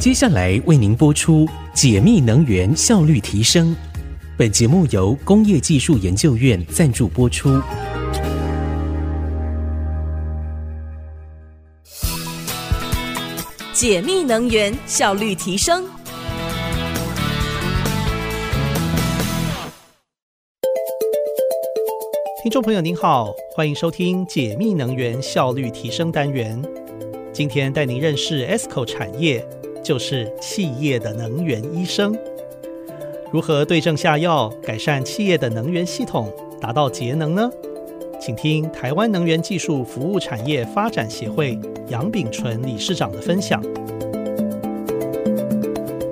接下来为您播出解密能源效率提升。本节目由工业技术研究院赞助播出。解密能源效率提升。听众朋友您好，欢迎收听解密能源效率提升单元。今天带您认识 ESCO 产业，就是企业的能源医生。如何对症下药，改善企业的能源系统，达到节能呢？请听台湾能源技术服务产业发展协会杨炳纯理事长的分享。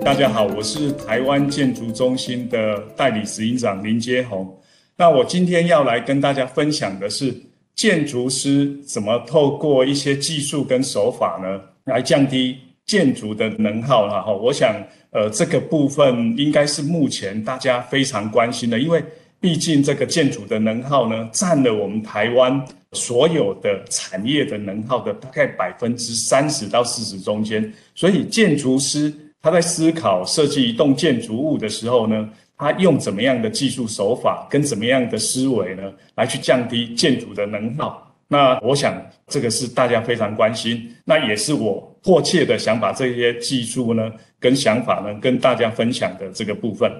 大家好，我是台湾建筑中心的代理执行长林杰宏。那我今天要来跟大家分享的是，建筑师怎么透过一些技术跟手法呢，来降低建筑的能耗。了哈，我想。呃，这个部分应该是目前大家非常关心的，因为毕竟这个建筑的能耗呢，占了我们台湾所有的产业的能耗的大概百分之三十到四十中间。所以建筑师他在思考设计一栋建筑物的时候呢，他用怎么样的技术手法跟怎么样的思维呢，来去降低建筑的能耗。那我想这个是大家非常关心，那也是我迫切的想把这些技术呢跟想法呢跟大家分享的这个部分。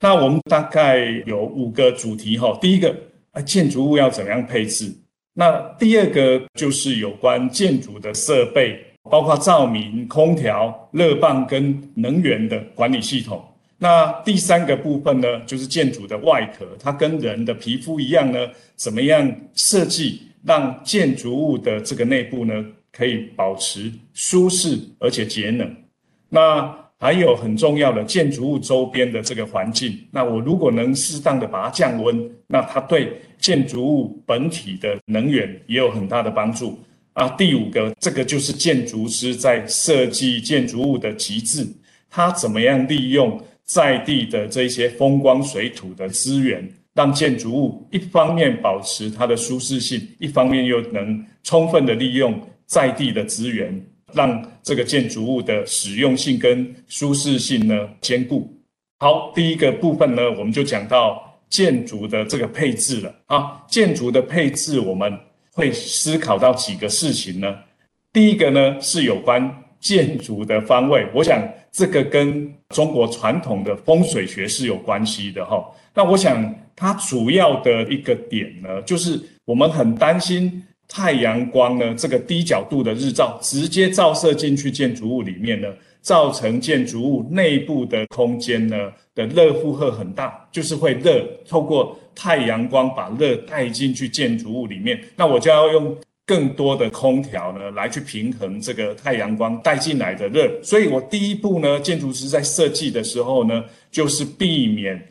那我们大概有五个主题哈，第一个啊，建筑物要怎么样配置？那第二个就是有关建筑的设备，包括照明、空调、热泵跟能源的管理系统。那第三个部分呢，就是建筑的外壳，它跟人的皮肤一样呢，怎么样设计？让建筑物的这个内部呢，可以保持舒适而且节能。那还有很重要的建筑物周边的这个环境，那我如果能适当的把它降温，那它对建筑物本体的能源也有很大的帮助。啊，第五个，这个就是建筑师在设计建筑物的极致，他怎么样利用在地的这些风光水土的资源。让建筑物一方面保持它的舒适性，一方面又能充分的利用在地的资源，让这个建筑物的实用性跟舒适性呢兼顾。好，第一个部分呢，我们就讲到建筑的这个配置了啊。建筑的配置，我们会思考到几个事情呢？第一个呢是有关建筑的方位，我想这个跟中国传统的风水学是有关系的哈。那我想。它主要的一个点呢，就是我们很担心太阳光呢，这个低角度的日照直接照射进去建筑物里面呢，造成建筑物内部的空间呢的热负荷很大，就是会热，透过太阳光把热带进去建筑物里面，那我就要用更多的空调呢来去平衡这个太阳光带进来的热，所以我第一步呢，建筑师在设计的时候呢，就是避免。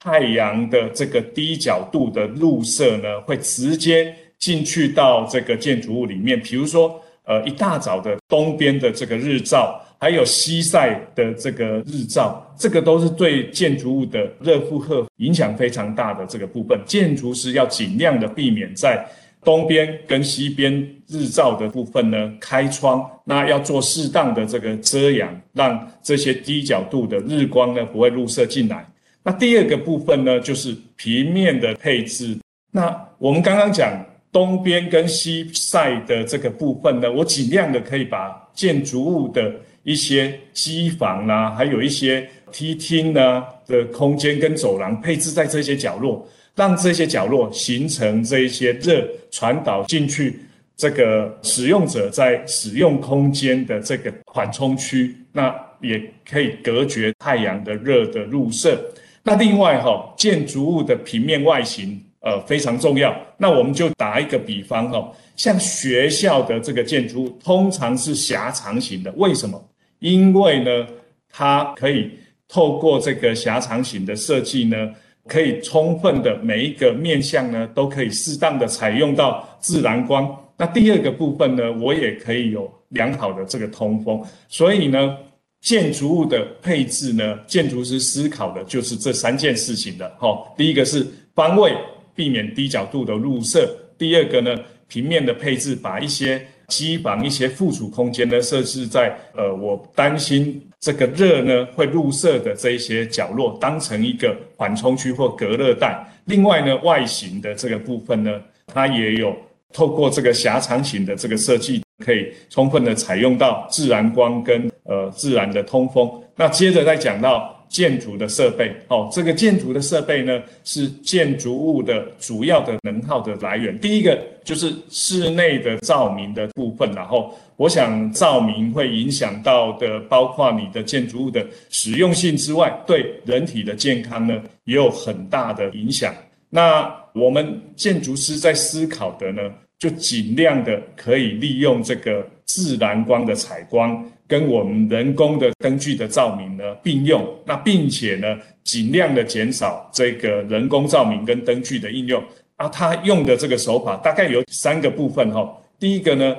太阳的这个低角度的入射呢，会直接进去到这个建筑物里面。比如说，呃，一大早的东边的这个日照，还有西晒的这个日照，这个都是对建筑物的热负荷影响非常大的这个部分。建筑师要尽量的避免在东边跟西边日照的部分呢开窗，那要做适当的这个遮阳，让这些低角度的日光呢不会入射进来。那第二个部分呢，就是平面的配置。那我们刚刚讲东边跟西晒的这个部分呢，我尽量的可以把建筑物的一些机房啦、啊，还有一些梯厅啊的空间跟走廊配置在这些角落，让这些角落形成这一些热传导进去，这个使用者在使用空间的这个缓冲区，那也可以隔绝太阳的热的入射。那另外哈，建筑物的平面外形呃非常重要。那我们就打一个比方哈，像学校的这个建筑物通常是狭长型的，为什么？因为呢，它可以透过这个狭长型的设计呢，可以充分的每一个面向呢，都可以适当的采用到自然光。那第二个部分呢，我也可以有良好的这个通风，所以呢。建筑物的配置呢，建筑师思考的就是这三件事情的。哈，第一个是方位，避免低角度的入射；第二个呢，平面的配置，把一些机房一些附属空间呢，设置在呃，我担心这个热呢会入射的这一些角落，当成一个缓冲区或隔热带。另外呢，外形的这个部分呢，它也有透过这个狭长型的这个设计，可以充分的采用到自然光跟呃自然的通风。那接着再讲到。建筑的设备，哦，这个建筑的设备呢，是建筑物的主要的能耗的来源。第一个就是室内的照明的部分，然后我想照明会影响到的，包括你的建筑物的实用性之外，对人体的健康呢，也有很大的影响。那我们建筑师在思考的呢，就尽量的可以利用这个自然光的采光。跟我们人工的灯具的照明呢并用，那并且呢尽量的减少这个人工照明跟灯具的应用啊。它用的这个手法大概有三个部分哈。第一个呢，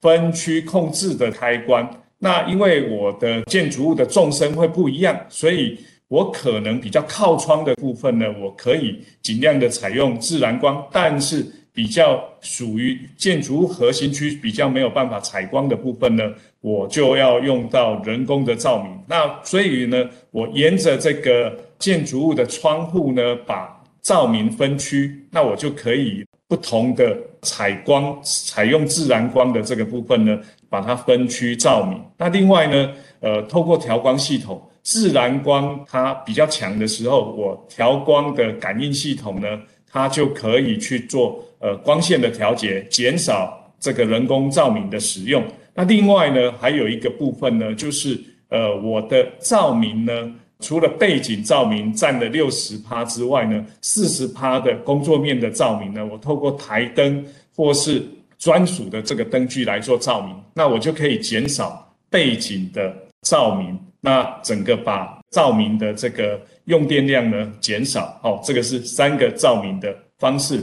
分区控制的开关。那因为我的建筑物的纵深会不一样，所以我可能比较靠窗的部分呢，我可以尽量的采用自然光，但是比较属于建筑物核心区比较没有办法采光的部分呢。我就要用到人工的照明，那所以呢，我沿着这个建筑物的窗户呢，把照明分区，那我就可以不同的采光，采用自然光的这个部分呢，把它分区照明。那另外呢，呃，透过调光系统，自然光它比较强的时候，我调光的感应系统呢，它就可以去做呃光线的调节，减少这个人工照明的使用。那另外呢，还有一个部分呢，就是呃，我的照明呢，除了背景照明占了六十趴之外呢，四十趴的工作面的照明呢，我透过台灯或是专属的这个灯具来做照明，那我就可以减少背景的照明，那整个把照明的这个用电量呢减少。哦，这个是三个照明的方式。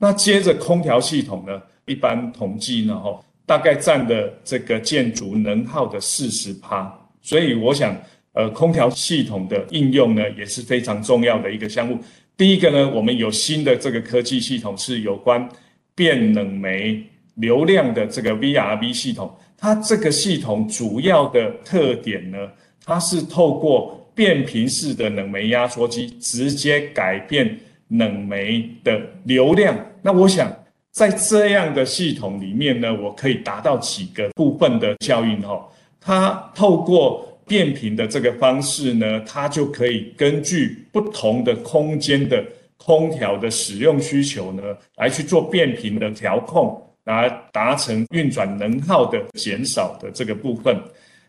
那接着空调系统呢，一般统计呢，哈。大概占的这个建筑能耗的四十趴，所以我想，呃，空调系统的应用呢也是非常重要的一个项目。第一个呢，我们有新的这个科技系统是有关变冷媒流量的这个 VRV 系统。它这个系统主要的特点呢，它是透过变频式的冷媒压缩机直接改变冷媒的流量。那我想。在这样的系统里面呢，我可以达到几个部分的效应哈。它透过变频的这个方式呢，它就可以根据不同的空间的空调的使用需求呢，来去做变频的调控，来达成运转能耗的减少的这个部分。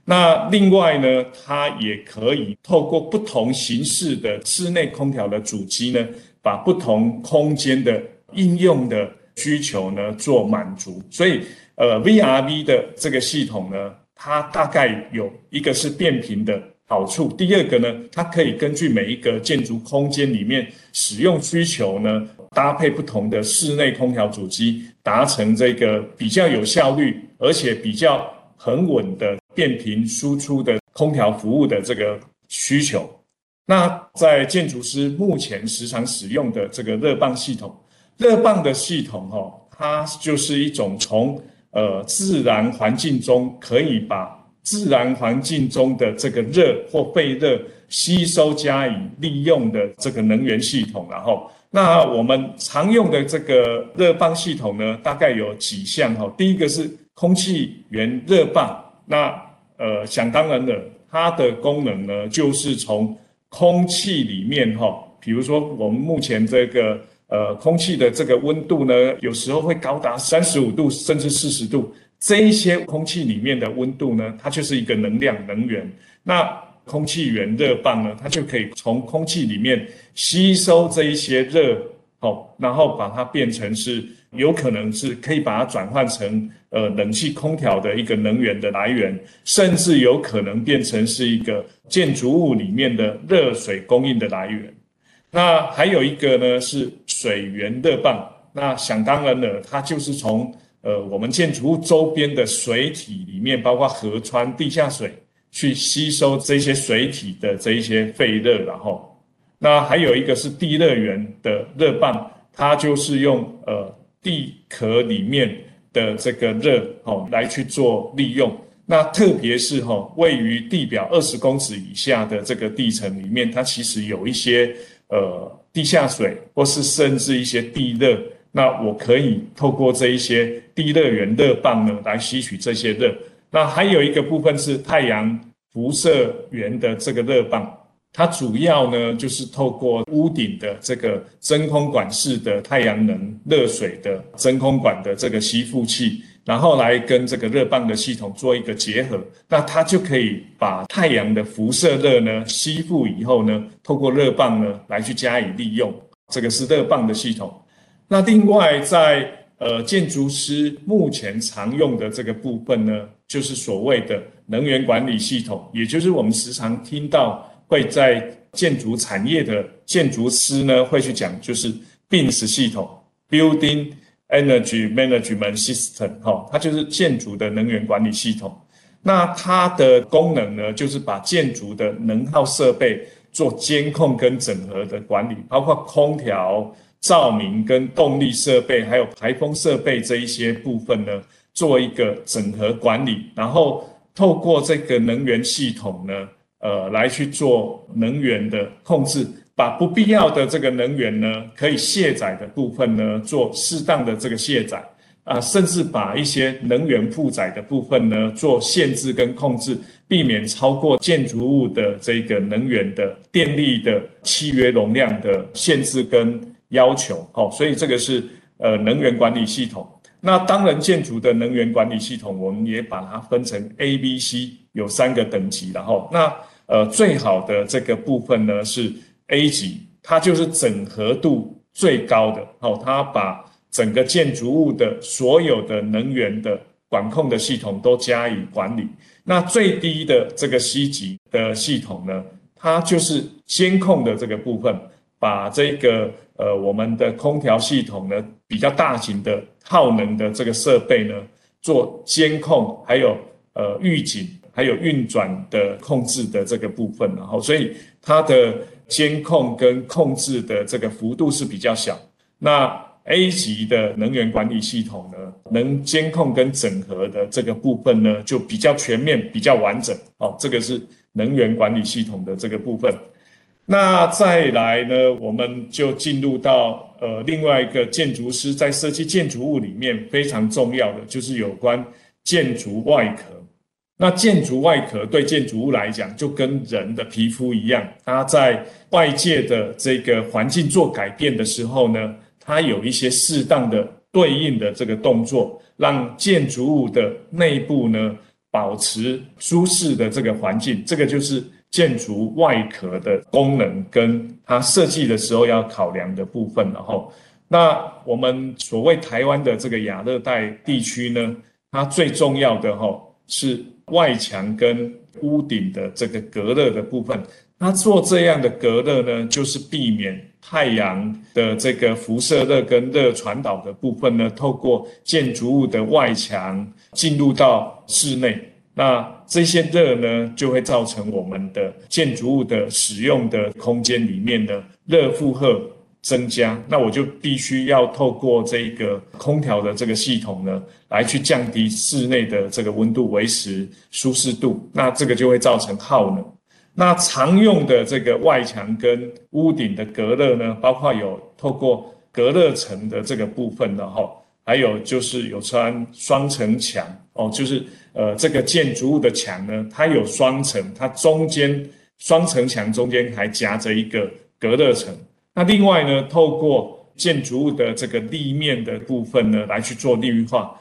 那另外呢，它也可以透过不同形式的室内空调的主机呢，把不同空间的应用的。需求呢做满足，所以呃 VRV 的这个系统呢，它大概有一个是变频的好处，第二个呢，它可以根据每一个建筑空间里面使用需求呢，搭配不同的室内空调主机，达成这个比较有效率而且比较很稳的变频输出的空调服务的这个需求。那在建筑师目前时常使用的这个热棒系统。热棒的系统，哦，它就是一种从呃自然环境中可以把自然环境中的这个热或废热吸收加以利用的这个能源系统。然后，那我们常用的这个热棒系统呢，大概有几项哈。第一个是空气源热棒，那呃想当然的，它的功能呢，就是从空气里面哈，比如说我们目前这个。呃，空气的这个温度呢，有时候会高达三十五度甚至四十度。这一些空气里面的温度呢，它就是一个能量能源。那空气源热棒呢，它就可以从空气里面吸收这一些热，哦，然后把它变成是有可能是可以把它转换成呃冷气空调的一个能源的来源，甚至有可能变成是一个建筑物里面的热水供应的来源。那还有一个呢是水源热棒，那想当然了，它就是从呃我们建筑物周边的水体里面，包括河川、地下水，去吸收这些水体的这一些废热，然后，那还有一个是地热源的热棒，它就是用呃地壳里面的这个热哦来去做利用。那特别是哈位于地表二十公尺以下的这个地层里面，它其实有一些呃地下水，或是甚至一些地热。那我可以透过这一些地热源热棒呢来吸取这些热。那还有一个部分是太阳辐射源的这个热棒。它主要呢，就是透过屋顶的这个真空管式的太阳能热水的真空管的这个吸附器，然后来跟这个热棒的系统做一个结合，那它就可以把太阳的辐射热呢吸附以后呢，透过热棒呢来去加以利用。这个是热棒的系统。那另外在呃建筑师目前常用的这个部分呢，就是所谓的能源管理系统，也就是我们时常听到。会在建筑产业的建筑师呢，会去讲，就是 BEMS 系统 （Building Energy Management System） 哈，它就是建筑的能源管理系统。那它的功能呢，就是把建筑的能耗设备做监控跟整合的管理，包括空调、照明跟动力设备，还有排风设备这一些部分呢，做一个整合管理，然后透过这个能源系统呢。呃，来去做能源的控制，把不必要的这个能源呢，可以卸载的部分呢，做适当的这个卸载啊，甚至把一些能源负载的部分呢，做限制跟控制，避免超过建筑物的这个能源的电力的契约容量的限制跟要求。好，所以这个是呃能源管理系统。那当然，建筑的能源管理系统，我们也把它分成 A、B、C，有三个等级，然后那。呃，最好的这个部分呢是 A 级，它就是整合度最高的哦，它把整个建筑物的所有的能源的管控的系统都加以管理。那最低的这个 C 级的系统呢，它就是监控的这个部分，把这个呃我们的空调系统呢，比较大型的耗能的这个设备呢做监控，还有呃预警。还有运转的控制的这个部分，然后所以它的监控跟控制的这个幅度是比较小。那 A 级的能源管理系统呢，能监控跟整合的这个部分呢，就比较全面、比较完整。哦，这个是能源管理系统的这个部分。那再来呢，我们就进入到呃另外一个建筑师在设计建筑物里面非常重要的，就是有关建筑外壳。那建筑外壳对建筑物来讲，就跟人的皮肤一样，它在外界的这个环境做改变的时候呢，它有一些适当的对应的这个动作，让建筑物的内部呢保持舒适的这个环境。这个就是建筑外壳的功能，跟它设计的时候要考量的部分。然后，那我们所谓台湾的这个亚热带地区呢，它最重要的哈是。外墙跟屋顶的这个隔热的部分，那做这样的隔热呢，就是避免太阳的这个辐射热跟热传导的部分呢，透过建筑物的外墙进入到室内。那这些热呢，就会造成我们的建筑物的使用的空间里面的热负荷。增加，那我就必须要透过这个空调的这个系统呢，来去降低室内的这个温度，维持舒适度。那这个就会造成耗能。那常用的这个外墙跟屋顶的隔热呢，包括有透过隔热层的这个部分的哈，还有就是有穿双层墙哦，就是呃这个建筑物的墙呢，它有双层，它中间双层墙中间还夹着一个隔热层。那另外呢，透过建筑物的这个立面的部分呢，来去做绿化，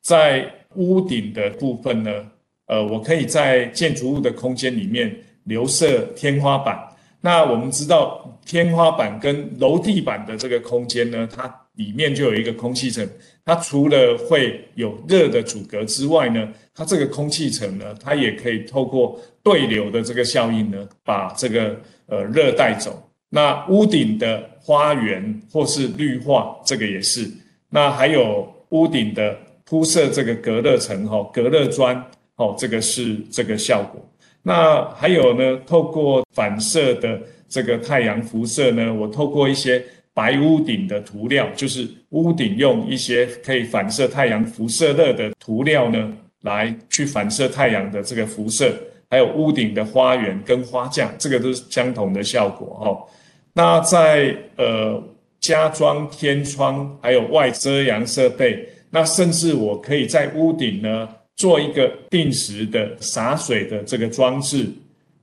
在屋顶的部分呢，呃，我可以在建筑物的空间里面留设天花板。那我们知道，天花板跟楼地板的这个空间呢，它里面就有一个空气层，它除了会有热的阻隔之外呢，它这个空气层呢，它也可以透过对流的这个效应呢，把这个呃热带走。那屋顶的花园或是绿化，这个也是。那还有屋顶的铺设这个隔热层，哈，隔热砖，哦，这个是这个效果。那还有呢，透过反射的这个太阳辐射呢，我透过一些白屋顶的涂料，就是屋顶用一些可以反射太阳辐射热的涂料呢，来去反射太阳的这个辐射，还有屋顶的花园跟花架，这个都是相同的效果哦。那在呃加装天窗，还有外遮阳设备，那甚至我可以在屋顶呢做一个定时的洒水的这个装置，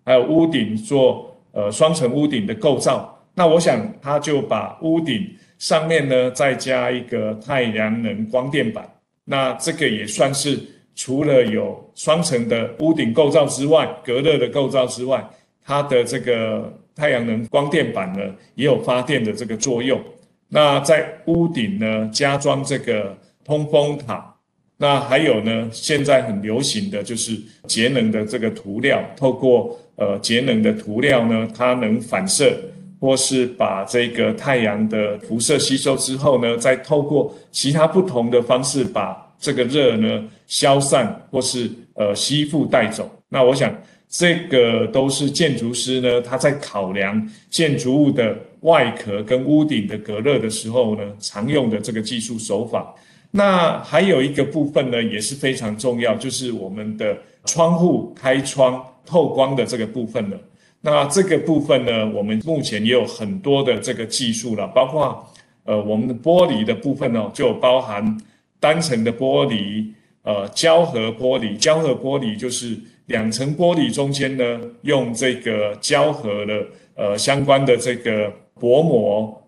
还有屋顶做呃双层屋顶的构造。那我想，他就把屋顶上面呢再加一个太阳能光电板，那这个也算是除了有双层的屋顶构造之外，隔热的构造之外，它的这个太阳能光电板呢也有发电的这个作用。那在屋顶呢加装这个通风塔，那还有呢现在很流行的就是节能的这个涂料，透过呃节能的涂料呢，它能反射。或是把这个太阳的辐射吸收之后呢，再透过其他不同的方式把这个热呢消散，或是呃吸附带走。那我想这个都是建筑师呢他在考量建筑物的外壳跟屋顶的隔热的时候呢常用的这个技术手法。那还有一个部分呢也是非常重要，就是我们的窗户开窗透光的这个部分了。那这个部分呢，我们目前也有很多的这个技术了，包括呃我们的玻璃的部分呢，就包含单层的玻璃，呃胶合玻璃，胶合玻璃就是两层玻璃中间呢，用这个胶合的呃相关的这个薄膜，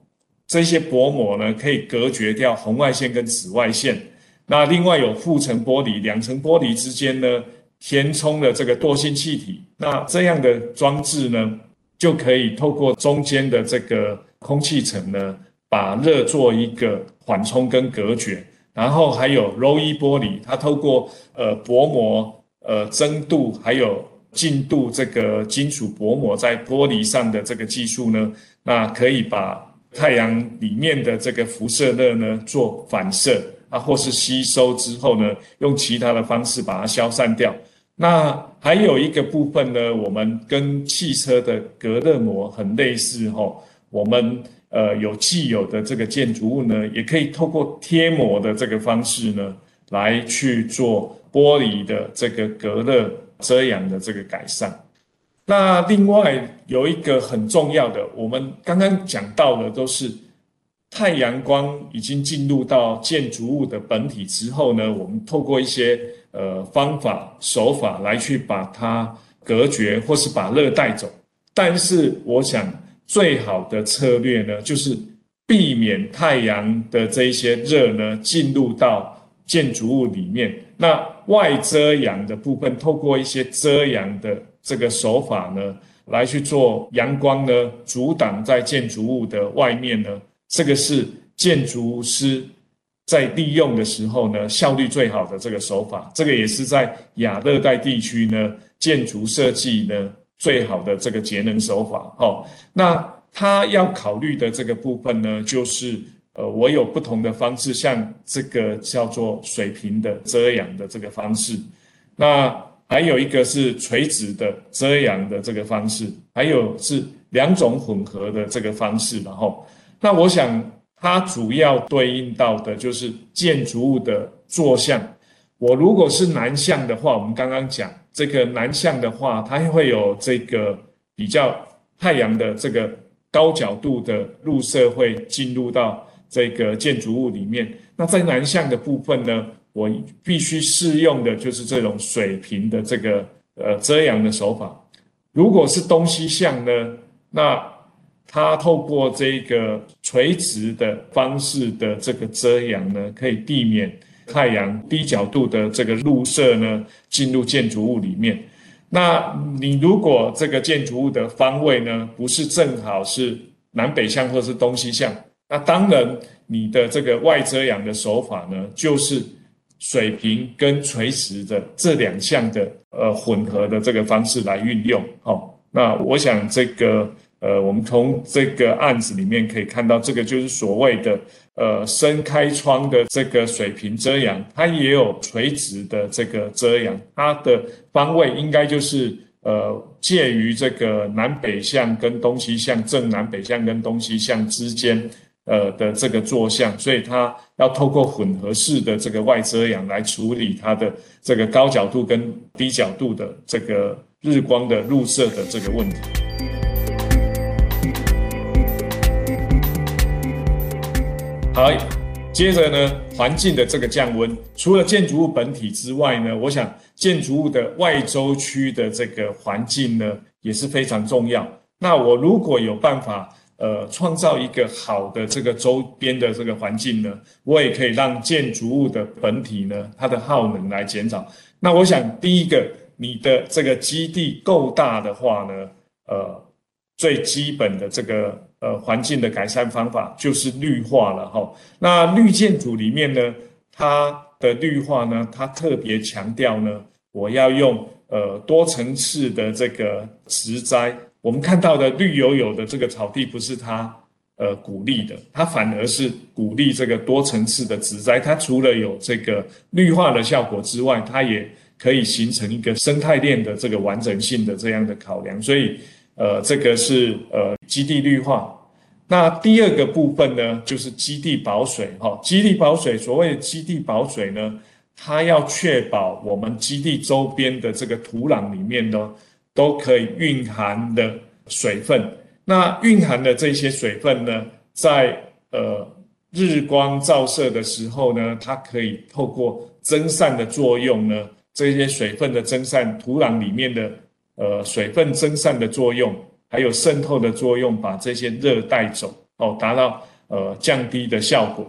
这些薄膜呢可以隔绝掉红外线跟紫外线。那另外有复层玻璃，两层玻璃之间呢。填充了这个惰性气体，那这样的装置呢，就可以透过中间的这个空气层呢，把热做一个缓冲跟隔绝。然后还有柔异玻璃，它透过呃薄膜、呃增度还有净度这个金属薄膜在玻璃上的这个技术呢，那可以把太阳里面的这个辐射热呢做反射。啊，或是吸收之后呢，用其他的方式把它消散掉。那还有一个部分呢，我们跟汽车的隔热膜很类似吼。我们呃有既有的这个建筑物呢，也可以透过贴膜的这个方式呢，来去做玻璃的这个隔热遮阳的这个改善。那另外有一个很重要的，我们刚刚讲到的都是。太阳光已经进入到建筑物的本体之后呢，我们透过一些呃方法手法来去把它隔绝，或是把热带走。但是我想最好的策略呢，就是避免太阳的这一些热呢进入到建筑物里面。那外遮阳的部分，透过一些遮阳的这个手法呢，来去做阳光呢阻挡在建筑物的外面呢。这个是建筑师在利用的时候呢，效率最好的这个手法。这个也是在亚热带地区呢，建筑设计呢最好的这个节能手法。哦，那他要考虑的这个部分呢，就是呃，我有不同的方式，像这个叫做水平的遮阳的这个方式，那还有一个是垂直的遮阳的这个方式，还有是两种混合的这个方式，然后。那我想，它主要对应到的就是建筑物的坐向。我如果是南向的话，我们刚刚讲这个南向的话，它会有这个比较太阳的这个高角度的入射会进入到这个建筑物里面。那在南向的部分呢，我必须适用的就是这种水平的这个呃遮阳的手法。如果是东西向呢，那它透过这个垂直的方式的这个遮阳呢，可以避免太阳低角度的这个入射呢进入建筑物里面。那你如果这个建筑物的方位呢不是正好是南北向或是东西向，那当然你的这个外遮阳的手法呢就是水平跟垂直的这两项的呃混合的这个方式来运用。好，那我想这个。呃，我们从这个案子里面可以看到，这个就是所谓的呃深开窗的这个水平遮阳，它也有垂直的这个遮阳，它的方位应该就是呃介于这个南北向跟东西向正南北向跟东西向之间呃的这个坐向，所以它要透过混合式的这个外遮阳来处理它的这个高角度跟低角度的这个日光的入射的这个问题。好，接着呢，环境的这个降温，除了建筑物本体之外呢，我想建筑物的外周区的这个环境呢也是非常重要。那我如果有办法，呃，创造一个好的这个周边的这个环境呢，我也可以让建筑物的本体呢，它的耗能来减少。那我想，第一个，你的这个基地够大的话呢，呃，最基本的这个呃环境的改善方法就是绿化了哈。那绿建筑里面呢，它的绿化呢，它特别强调呢，我要用呃多层次的这个植栽。我们看到的绿油油的这个草地，不是它呃鼓励的，它反而是鼓励这个多层次的植栽。它除了有这个绿化的效果之外，它也可以形成一个生态链的这个完整性的这样的考量。所以，呃，这个是呃基地绿化。那第二个部分呢，就是基地保水哈。基地保水，所谓的基地保水呢，它要确保我们基地周边的这个土壤里面呢。都可以蕴含的水分，那蕴含的这些水分呢，在呃日光照射的时候呢，它可以透过蒸散的作用呢，这些水分的蒸散，土壤里面的呃水分蒸散的作用，还有渗透的作用，把这些热带走哦，达到呃降低的效果。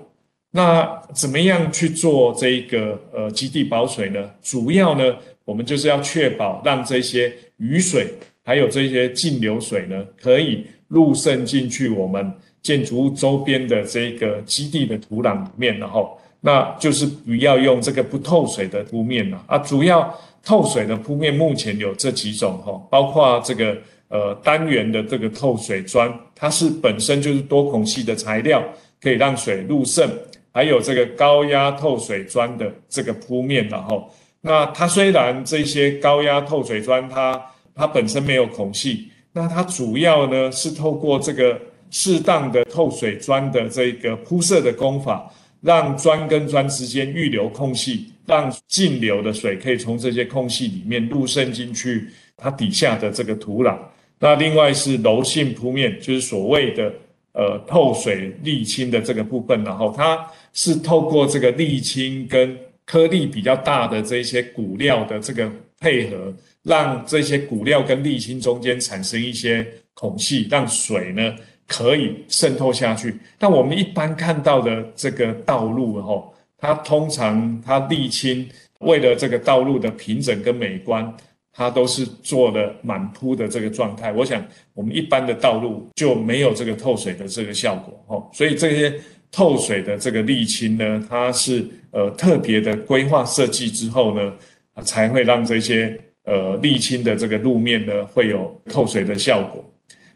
那怎么样去做这个呃基地保水呢？主要呢，我们就是要确保让这些雨水还有这些径流水呢，可以入渗进去我们建筑物周边的这个基地的土壤里面，然后那就是不要用这个不透水的铺面了啊。主要透水的铺面目前有这几种哈，包括这个呃单元的这个透水砖，它是本身就是多孔隙的材料，可以让水入渗。还有这个高压透水砖的这个铺面，然后，那它虽然这些高压透水砖它它本身没有孔隙，那它主要呢是透过这个适当的透水砖的这个铺设的工法，让砖跟砖之间预留空隙，让径流的水可以从这些空隙里面入渗进去它底下的这个土壤。那另外是柔性铺面，就是所谓的。呃，透水沥青的这个部分，然后它是透过这个沥青跟颗粒比较大的这些骨料的这个配合，让这些骨料跟沥青中间产生一些孔隙，让水呢可以渗透下去。但我们一般看到的这个道路，哈，它通常它沥青为了这个道路的平整跟美观。它都是做了满铺的这个状态，我想我们一般的道路就没有这个透水的这个效果哦，所以这些透水的这个沥青呢，它是呃特别的规划设计之后呢，才会让这些呃沥青的这个路面呢会有透水的效果。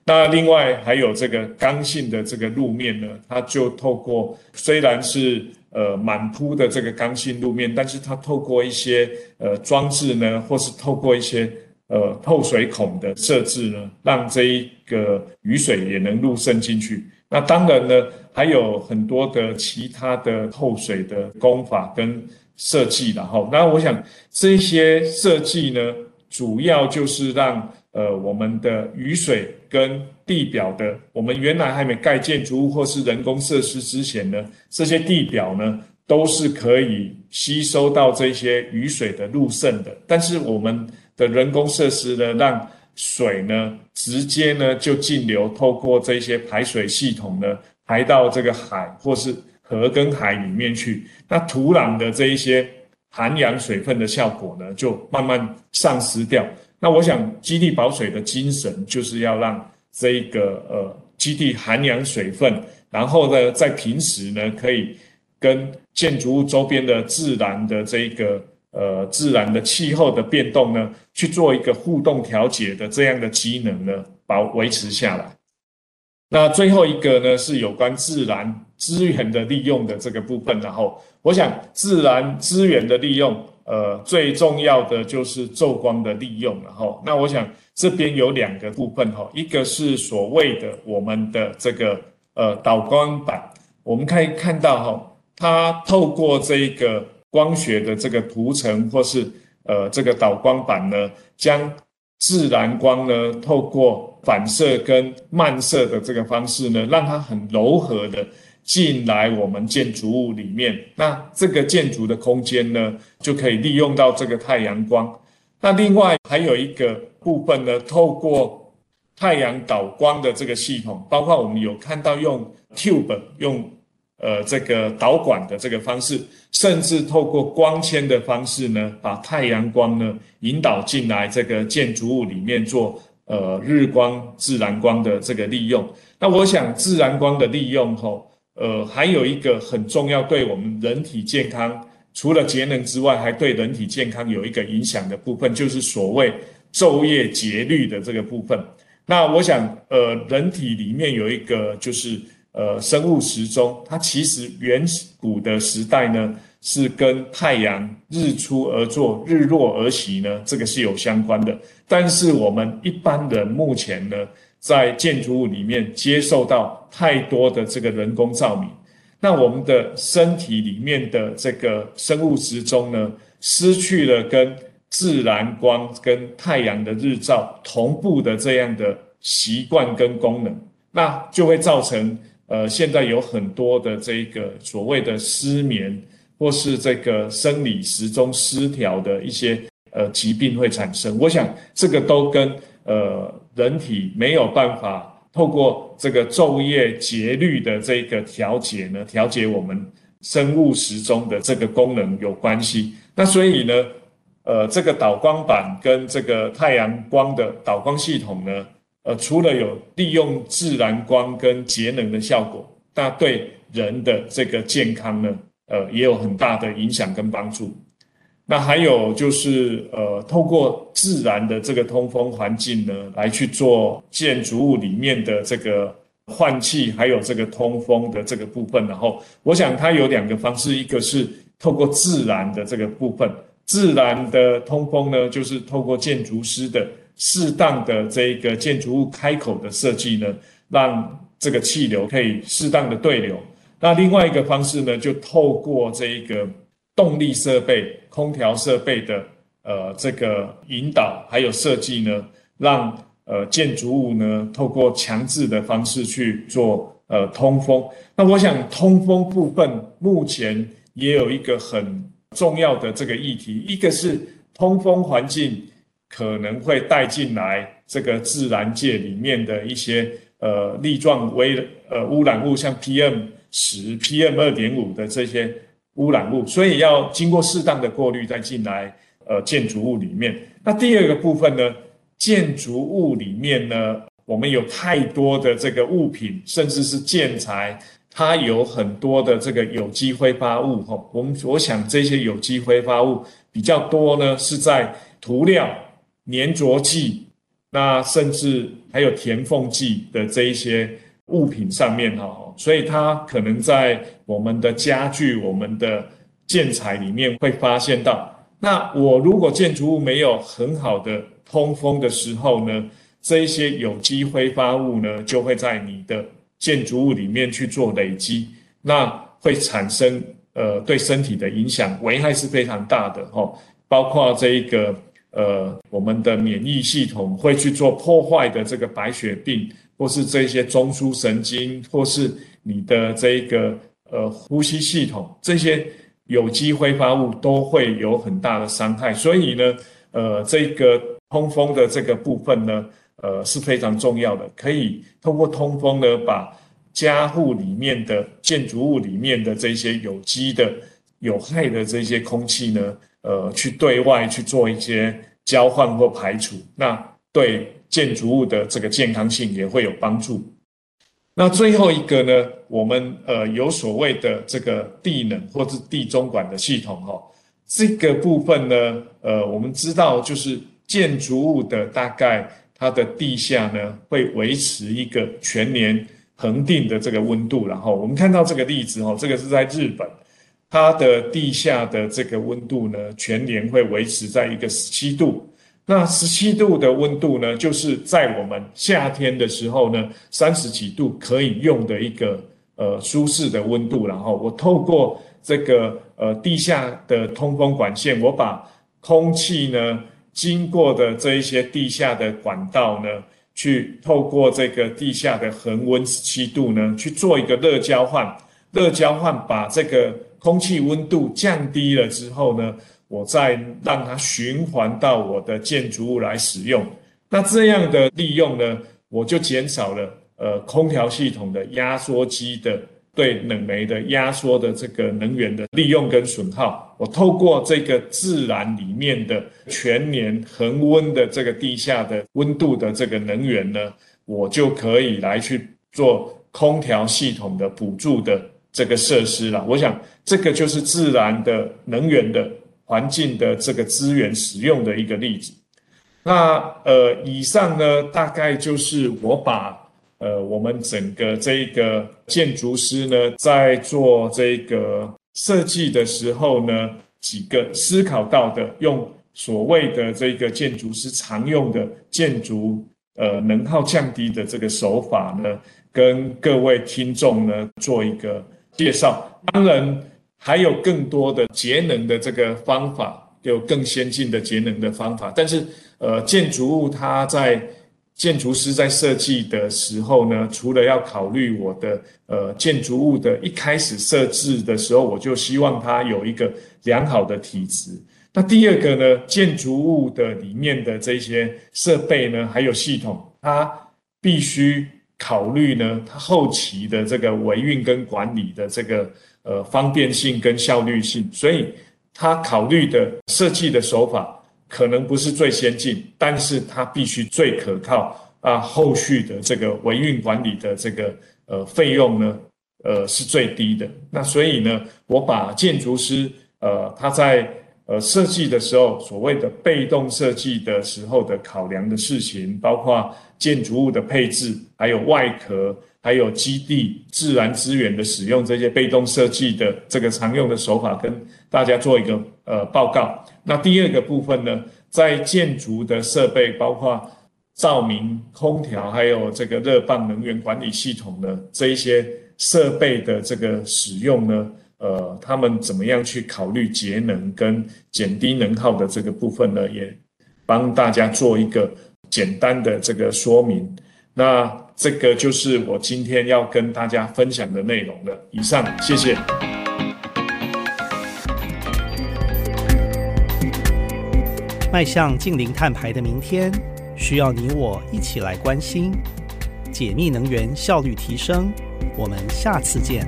那另外还有这个刚性的这个路面呢，它就透过虽然是。呃，满铺的这个刚性路面，但是它透过一些呃装置呢，或是透过一些呃透水孔的设置呢，让这一个雨水也能入渗进去。那当然呢，还有很多的其他的透水的工法跟设计，然后，那我想这些设计呢，主要就是让。呃，我们的雨水跟地表的，我们原来还没盖建筑物或是人工设施之前呢，这些地表呢都是可以吸收到这些雨水的入渗的。但是我们的人工设施呢，让水呢直接呢就径流，透过这些排水系统呢排到这个海或是河跟海里面去。那土壤的这一些涵养水分的效果呢，就慢慢丧失掉。那我想，基地保水的精神就是要让这个呃基地涵养水分，然后呢，在平时呢，可以跟建筑物周边的自然的这个呃自然的气候的变动呢，去做一个互动调节的这样的机能呢，保维持下来。那最后一个呢，是有关自然资源的利用的这个部分，然后我想自然资源的利用。呃，最重要的就是昼光的利用，然后那我想这边有两个部分哈，一个是所谓的我们的这个呃导光板，我们可以看到哈，它透过这个光学的这个涂层或是呃这个导光板呢，将自然光呢透过反射跟漫射的这个方式呢，让它很柔和的进来我们建筑物里面。那这个建筑的空间呢，就可以利用到这个太阳光。那另外还有一个部分呢，透过太阳导光的这个系统，包括我们有看到用 tube 用呃这个导管的这个方式，甚至透过光纤的方式呢，把太阳光呢引导进来这个建筑物里面做呃日光自然光的这个利用。那我想自然光的利用吼，呃还有一个很重要，对我们人体健康。除了节能之外，还对人体健康有一个影响的部分，就是所谓昼夜节律的这个部分。那我想，呃，人体里面有一个就是呃生物时钟，它其实远古的时代呢是跟太阳日出而作，日落而息呢，这个是有相关的。但是我们一般人目前呢，在建筑物里面接受到太多的这个人工照明。那我们的身体里面的这个生物时钟呢，失去了跟自然光、跟太阳的日照同步的这样的习惯跟功能，那就会造成呃，现在有很多的这个所谓的失眠，或是这个生理时钟失调的一些呃疾病会产生。我想这个都跟呃人体没有办法。透过这个昼夜节律的这个调节呢，调节我们生物时钟的这个功能有关系。那所以呢，呃，这个导光板跟这个太阳光的导光系统呢，呃，除了有利用自然光跟节能的效果，那对人的这个健康呢，呃，也有很大的影响跟帮助。那还有就是，呃，透过自然的这个通风环境呢，来去做建筑物里面的这个换气，还有这个通风的这个部分。然后，我想它有两个方式，一个是透过自然的这个部分，自然的通风呢，就是透过建筑师的适当的这个建筑物开口的设计呢，让这个气流可以适当的对流。那另外一个方式呢，就透过这一个。动力设备、空调设备的呃这个引导还有设计呢，让呃建筑物呢透过强制的方式去做呃通风。那我想通风部分目前也有一个很重要的这个议题，一个是通风环境可能会带进来这个自然界里面的一些呃粒状微呃污染物，像 PM 十、PM 二点五的这些。污染物，所以要经过适当的过滤再进来，呃，建筑物里面。那第二个部分呢，建筑物里面呢，我们有太多的这个物品，甚至是建材，它有很多的这个有机挥发物。哈，我们我想这些有机挥发物比较多呢，是在涂料、粘着剂，那甚至还有填缝剂的这一些物品上面，哈。所以它可能在我们的家具、我们的建材里面会发现到。那我如果建筑物没有很好的通风的时候呢，这一些有机挥发物呢，就会在你的建筑物里面去做累积，那会产生呃对身体的影响，危害是非常大的哦。包括这一个呃我们的免疫系统会去做破坏的这个白血病。或是这些中枢神经，或是你的这个呃呼吸系统，这些有机挥发物都会有很大的伤害。所以呢，呃，这个通风的这个部分呢，呃是非常重要的。可以通过通风呢，把家户里面的建筑物里面的这些有机的有害的这些空气呢，呃，去对外去做一些交换或排除。那对。建筑物的这个健康性也会有帮助。那最后一个呢，我们呃有所谓的这个地冷或是地中管的系统哈，这个部分呢，呃，我们知道就是建筑物的大概它的地下呢会维持一个全年恒定的这个温度，然后我们看到这个例子哈，这个是在日本，它的地下的这个温度呢全年会维持在一个十七度。那十七度的温度呢，就是在我们夏天的时候呢，三十几度可以用的一个呃舒适的温度。然后我透过这个呃地下的通风管线，我把空气呢经过的这一些地下的管道呢，去透过这个地下的恒温十七度呢，去做一个热交换。热交换把这个空气温度降低了之后呢，我再让它循环到我的建筑物来使用。那这样的利用呢，我就减少了呃空调系统的压缩机的对冷媒的压缩的这个能源的利用跟损耗。我透过这个自然里面的全年恒温的这个地下的温度的这个能源呢，我就可以来去做空调系统的补助的这个设施了。我想这个就是自然的能源的。环境的这个资源使用的一个例子。那呃，以上呢，大概就是我把呃我们整个这个建筑师呢，在做这个设计的时候呢，几个思考到的，用所谓的这个建筑师常用的建筑呃能耗降低的这个手法呢，跟各位听众呢做一个介绍。当然。还有更多的节能的这个方法，有更先进的节能的方法。但是，呃，建筑物它在建筑师在设计的时候呢，除了要考虑我的呃建筑物的一开始设置的时候，我就希望它有一个良好的体质。那第二个呢，建筑物的里面的这些设备呢，还有系统，它必须考虑呢，它后期的这个维运跟管理的这个。呃，方便性跟效率性，所以他考虑的设计的手法可能不是最先进，但是它必须最可靠啊。后续的这个维运管理的这个呃费用呢，呃是最低的。那所以呢，我把建筑师呃他在呃设计的时候，所谓的被动设计的时候的考量的事情，包括建筑物的配置，还有外壳。还有基地自然资源的使用，这些被动设计的这个常用的手法，跟大家做一个呃报告。那第二个部分呢，在建筑的设备，包括照明、空调，还有这个热泵能源管理系统的这一些设备的这个使用呢，呃，他们怎么样去考虑节能跟减低能耗的这个部分呢？也帮大家做一个简单的这个说明。那。这个就是我今天要跟大家分享的内容了。以上，谢谢。迈向近零碳排的明天，需要你我一起来关心。解密能源效率提升，我们下次见。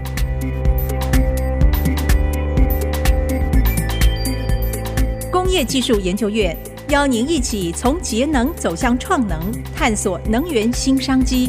业技术研究院邀您一起从节能走向创能，探索能源新商机。